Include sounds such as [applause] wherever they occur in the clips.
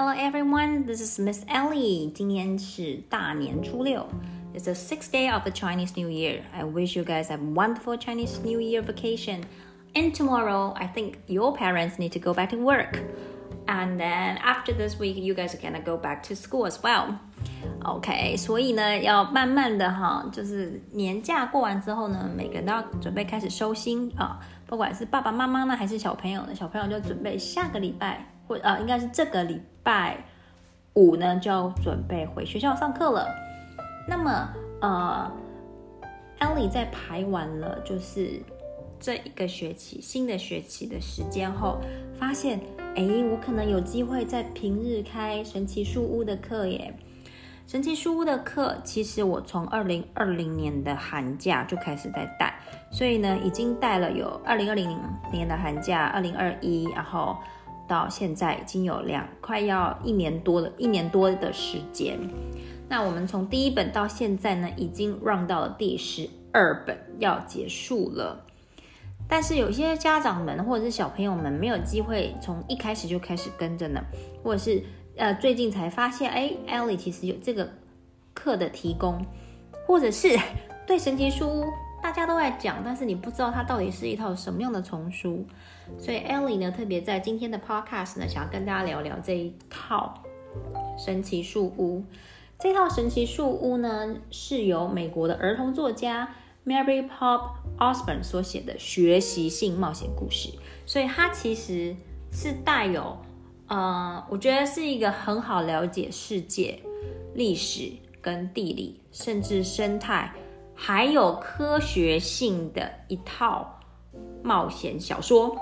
Hello everyone, this is Miss Ellie. 今天是大年初六. It's the sixth day of the Chinese New Year. I wish you guys have a wonderful Chinese New Year vacation. And tomorrow, I think your parents need to go back to work. And then after this week, you guys are gonna go back to school as well. OK，所以呢，要慢慢的哈，就是年假过完之后呢，每个人都要准备开始收心啊。不管是爸爸妈妈呢，还是小朋友呢，小朋友就准备下个礼拜 呃，应该是这个礼拜五呢，就要准备回学校上课了。那么呃，Ellie 在排完了就是这一个学期新的学期的时间后，发现哎，我可能有机会在平日开神奇树屋的课耶。神奇书屋的课，其实我从二零二零年的寒假就开始在带，所以呢，已经带了有二零二零年的寒假，二零二一，然后到现在已经有两快要一年多了，一年多的时间。那我们从第一本到现在呢，已经 run 到了第十二本，要结束了。但是有些家长们或者是小朋友们没有机会从一开始就开始跟着呢，或者是。呃，最近才发现，哎，Ellie 其实有这个课的提供，或者是 [laughs] 对神奇书大家都在讲，但是你不知道它到底是一套什么样的丛书，所以 Ellie 呢特别在今天的 Podcast 呢，想要跟大家聊聊这一套神奇树屋。这套神奇树屋呢，是由美国的儿童作家 Mary Pop Osborne 所写的学习性冒险故事，所以它其实是带有。呃，我觉得是一个很好了解世界、历史跟地理，甚至生态，还有科学性的一套冒险小说。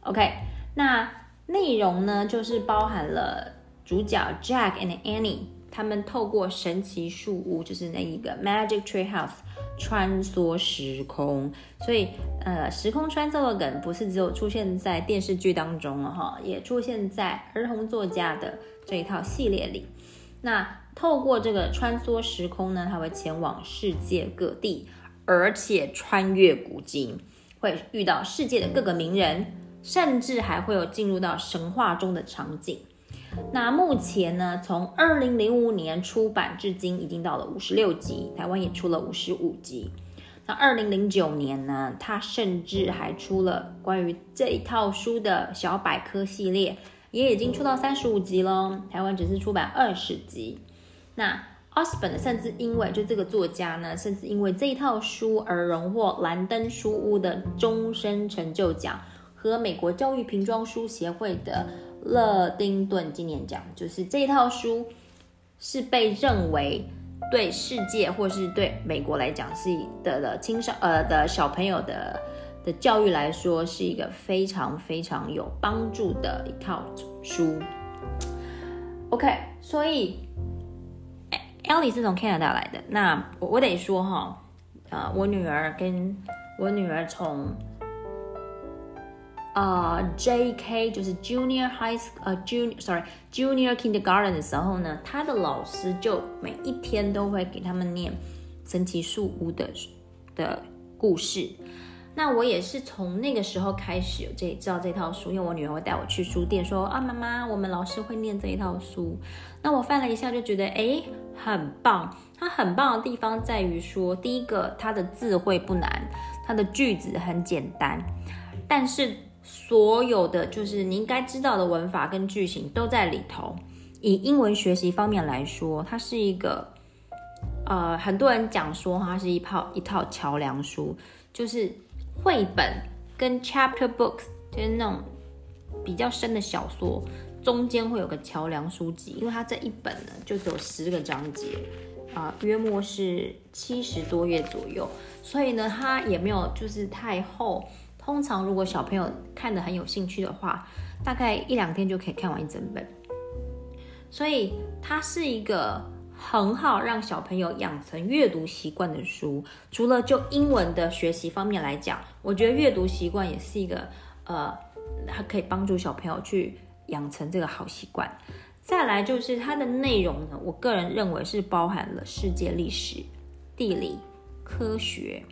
OK，那内容呢，就是包含了主角 Jack and Annie。他们透过神奇树屋，就是那一个 Magic Tree House，穿梭时空。所以，呃，时空穿梭的梗不是只有出现在电视剧当中了哈，也出现在儿童作家的这一套系列里。那透过这个穿梭时空呢，他会前往世界各地，而且穿越古今，会遇到世界的各个名人，甚至还会有进入到神话中的场景。那目前呢，从二零零五年出版至今，已经到了五十六集，台湾也出了五十五集。那二零零九年呢，他甚至还出了关于这一套书的小百科系列，也已经出到三十五集喽。台湾只是出版二十集。那 Osborn 甚至因为就这个作家呢，甚至因为这一套书而荣获兰登书屋的终身成就奖和美国教育瓶装书协会的。勒丁顿纪念奖就是这套书，是被认为对世界或是对美国来讲是的的青少呃的小朋友的的教育来说是一个非常非常有帮助的一套书。OK，所以家里是从 Canada 来的，那我我得说哈，呃，我女儿跟我女儿从。啊，J.K. 就是 Junior High 呃 Junior Sorry Junior Kindergarten 的时候呢，他的老师就每一天都会给他们念神奇树屋的的故事。那我也是从那个时候开始有这知道这套书，因为我女儿会带我去书店说啊，妈妈，我们老师会念这一套书。那我翻了一下就觉得哎，很棒。它很棒的地方在于说，第一个它的字会不难，它的句子很简单，但是。所有的就是你应该知道的文法跟句型都在里头。以英文学习方面来说，它是一个，呃，很多人讲说它是一套一套桥梁书，就是绘本跟 chapter books，就是那种比较深的小说，中间会有个桥梁书籍，因为它这一本呢就只有十个章节，啊，约莫是七十多页左右，所以呢，它也没有就是太厚。通常，如果小朋友看的很有兴趣的话，大概一两天就可以看完一整本。所以，它是一个很好让小朋友养成阅读习惯的书。除了就英文的学习方面来讲，我觉得阅读习惯也是一个呃，它可以帮助小朋友去养成这个好习惯。再来就是它的内容呢，我个人认为是包含了世界历史、地理、科学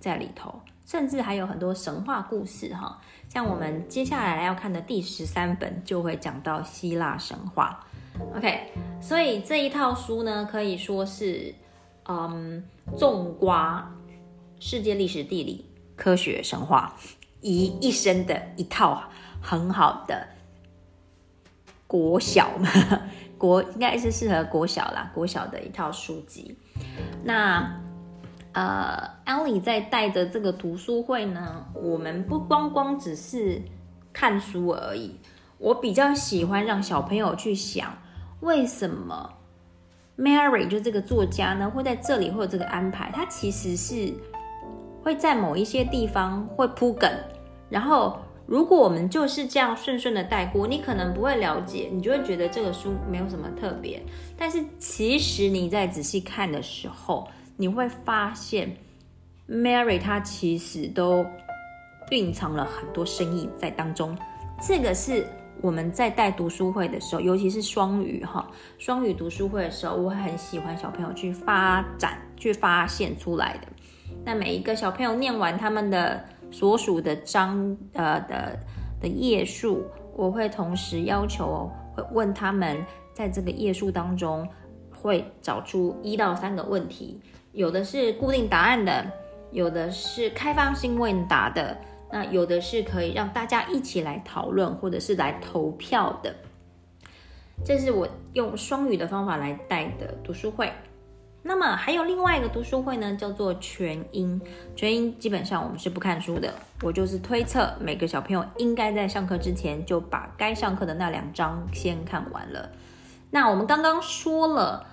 在里头。甚至还有很多神话故事哈，像我们接下来要看的第十三本就会讲到希腊神话。OK，所以这一套书呢，可以说是，嗯，纵刮世界历史、地理、科学、神话，一一生的一套很好的国小嘛 [laughs] 国应该是适合国小啦，国小的一套书籍。那呃，Ellie 在带着这个读书会呢，我们不光光只是看书而已。我比较喜欢让小朋友去想，为什么 Mary 就这个作家呢会在这里会有这个安排？他其实是会在某一些地方会铺梗，然后如果我们就是这样顺顺的带过，你可能不会了解，你就会觉得这个书没有什么特别。但是其实你在仔细看的时候，你会发现 Mary 她其实都蕴藏了很多深意在当中。这个是。我们在带读书会的时候，尤其是双语哈，双语读书会的时候，我很喜欢小朋友去发展、去发现出来的。那每一个小朋友念完他们的所属的章呃的的页数，我会同时要求会问他们，在这个页数当中会找出一到三个问题，有的是固定答案的，有的是开放性问答的。那有的是可以让大家一起来讨论，或者是来投票的。这是我用双语的方法来带的读书会。那么还有另外一个读书会呢，叫做全英。全英基本上我们是不看书的，我就是推测每个小朋友应该在上课之前就把该上课的那两章先看完了。那我们刚刚说了。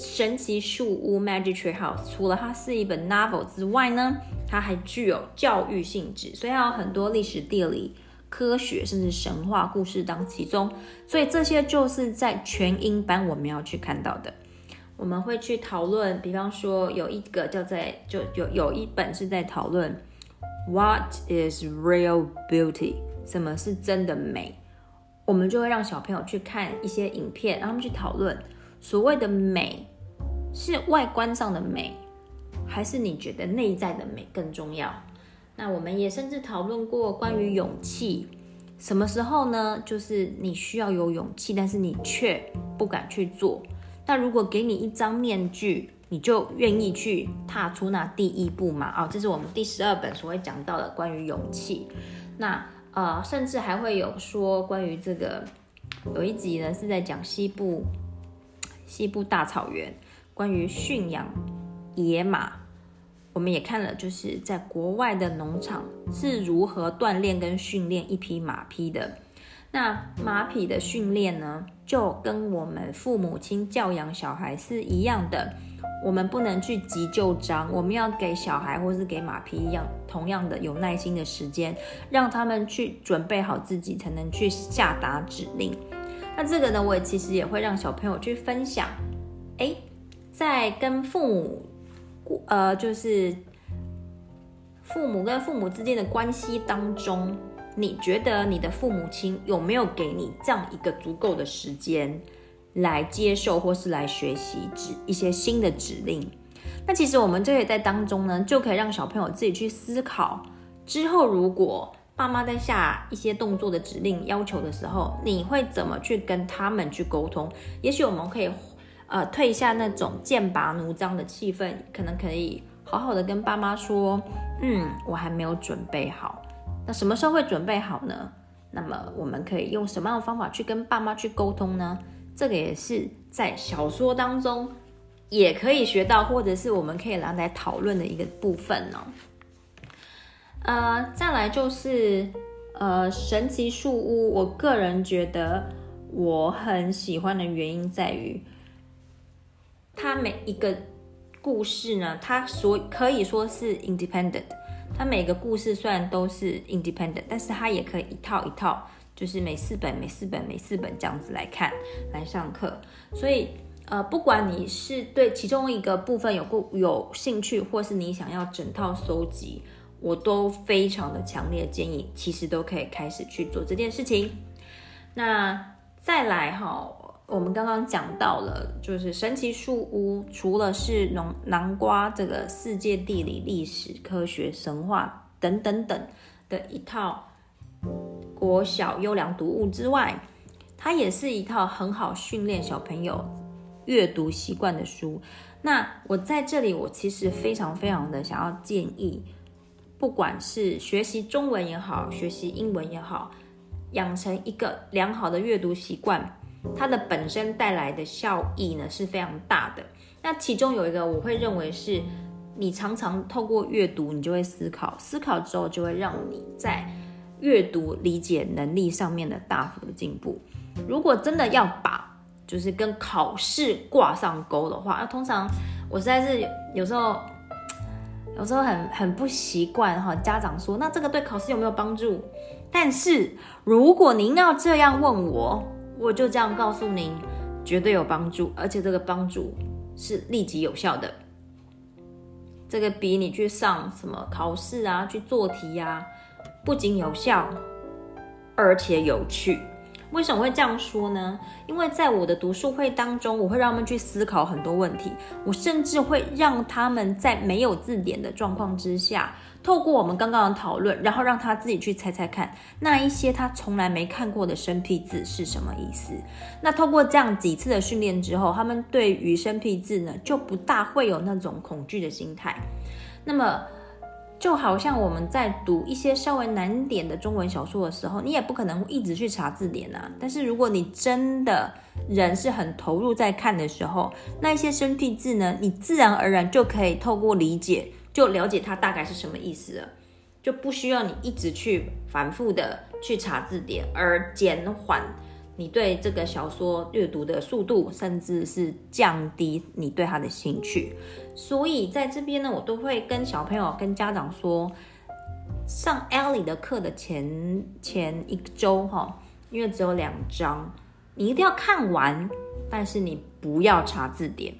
神奇树屋 Magic Tree House 除了它是一本 novel 之外呢，它还具有教育性质，所以它有很多历史、地理、科学甚至神话故事当其中。所以这些就是在全英班我们要去看到的。我们会去讨论，比方说有一个叫在就有有一本是在讨论 What is real beauty？什么是真的美？我们就会让小朋友去看一些影片，让他们去讨论。所谓的美，是外观上的美，还是你觉得内在的美更重要？那我们也甚至讨论过关于勇气，什么时候呢？就是你需要有勇气，但是你却不敢去做。那如果给你一张面具，你就愿意去踏出那第一步吗？哦，这是我们第十二本所会讲到的关于勇气。那呃，甚至还会有说关于这个，有一集呢是在讲西部。西部大草原，关于驯养野马，我们也看了，就是在国外的农场是如何锻炼跟训练一匹马匹的。那马匹的训练呢，就跟我们父母亲教养小孩是一样的。我们不能去急就章，我们要给小孩或是给马匹一样同样的有耐心的时间，让他们去准备好自己，才能去下达指令。那这个呢，我也其实也会让小朋友去分享。哎，在跟父母，呃，就是父母跟父母之间的关系当中，你觉得你的父母亲有没有给你这样一个足够的时间来接受或是来学习指一些新的指令？那其实我们就可以在当中呢，就可以让小朋友自己去思考，之后如果。爸妈在下一些动作的指令要求的时候，你会怎么去跟他们去沟通？也许我们可以，呃，退下那种剑拔弩张的气氛，可能可以好好的跟爸妈说，嗯，我还没有准备好。那什么时候会准备好呢？那么我们可以用什么样的方法去跟爸妈去沟通呢？这个也是在小说当中也可以学到，或者是我们可以拿来讨论的一个部分呢。呃，再来就是呃，神奇树屋。我个人觉得我很喜欢的原因在于，它每一个故事呢，它所可以说是 independent。它每个故事虽然都是 independent，但是它也可以一套一套，就是每四本、每四本、每四本这样子来看来上课。所以呃，不管你是对其中一个部分有过有兴趣，或是你想要整套收集。我都非常的强烈建议，其实都可以开始去做这件事情。那再来哈，我们刚刚讲到了，就是神奇树屋，除了是农南瓜这个世界地理、历史、科学、神话等等等的一套国小优良读物之外，它也是一套很好训练小朋友阅读习惯的书。那我在这里，我其实非常非常的想要建议，不管是学习中文也好，学习英文也好，养成一个良好的阅读习惯，它的本身带来的效益呢是非常大的。那其中有一个，我会认为是，你常常透过阅读，你就会思考，思考之后就会让你在阅读理解能力上面的大幅的进步。如果真的要把就是跟考试挂上钩的话，那通常我实在是有时候有时候很很不习惯哈。家长说，那这个对考试有没有帮助？但是如果您要这样问我，我就这样告诉您，绝对有帮助，而且这个帮助是立即有效的。这个比你去上什么考试啊，去做题呀，不仅有效，而且有趣。为什么会这样说呢？因为在我的读书会当中，我会让他们去思考很多问题。我甚至会让他们在没有字典的状况之下，透过我们刚刚的讨论，然后让他自己去猜猜看，那一些他从来没看过的生僻字是什么意思。那透过这样几次的训练之后，他们对于生僻字呢，就不大会有那种恐惧的心态。那么。就好像我们在读一些稍微难点的中文小说的时候，你也不可能一直去查字典啊。但是如果你真的人是很投入在看的时候，那一些生僻字呢，你自然而然就可以透过理解，就了解它大概是什么意思了，就不需要你一直去反复的去查字典，而减缓。你对这个小说阅读的速度，甚至是降低你对它的兴趣，所以在这边呢，我都会跟小朋友、跟家长说，上 Ellie 的课的前前一周哈，因为只有两章，你一定要看完，但是你不要查字典。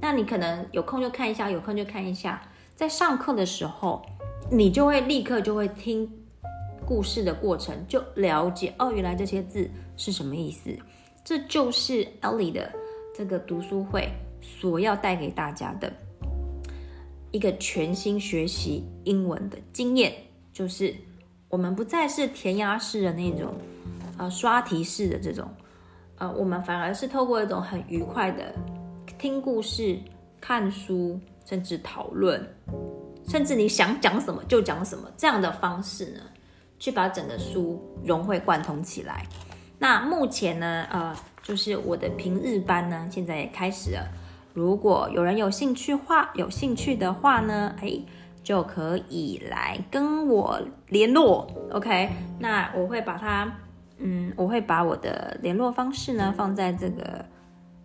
那你可能有空就看一下，有空就看一下，在上课的时候，你就会立刻就会听。故事的过程就了解哦，原来这些字是什么意思。这就是 Ellie 的这个读书会所要带给大家的一个全新学习英文的经验，就是我们不再是填鸭式的那种，呃，刷题式的这种，呃，我们反而是透过一种很愉快的听故事、看书，甚至讨论，甚至你想讲什么就讲什么这样的方式呢。去把整个书融会贯通起来。那目前呢，呃，就是我的平日班呢，现在也开始了。如果有人有兴趣话，有兴趣的话呢，哎，就可以来跟我联络。OK，那我会把它，嗯，我会把我的联络方式呢放在这个。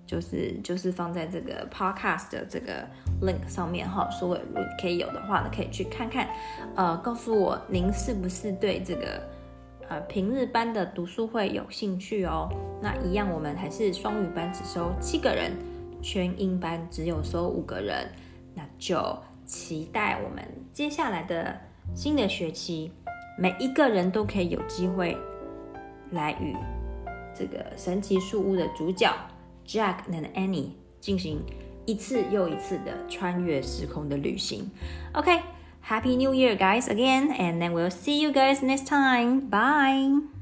就是就是放在这个 podcast 的这个 link 上面哈，所以可以有的话呢，可以去看看，呃，告诉我您是不是对这个呃平日班的读书会有兴趣哦？那一样，我们还是双语班只收七个人，全英班只有收五个人，那就期待我们接下来的新的学期，每一个人都可以有机会来与这个神奇树屋的主角。Jack and Annie 进行一次又一次的穿越时空的旅行。OK，Happy New Year, guys, again, and then we'll see you guys next time. Bye.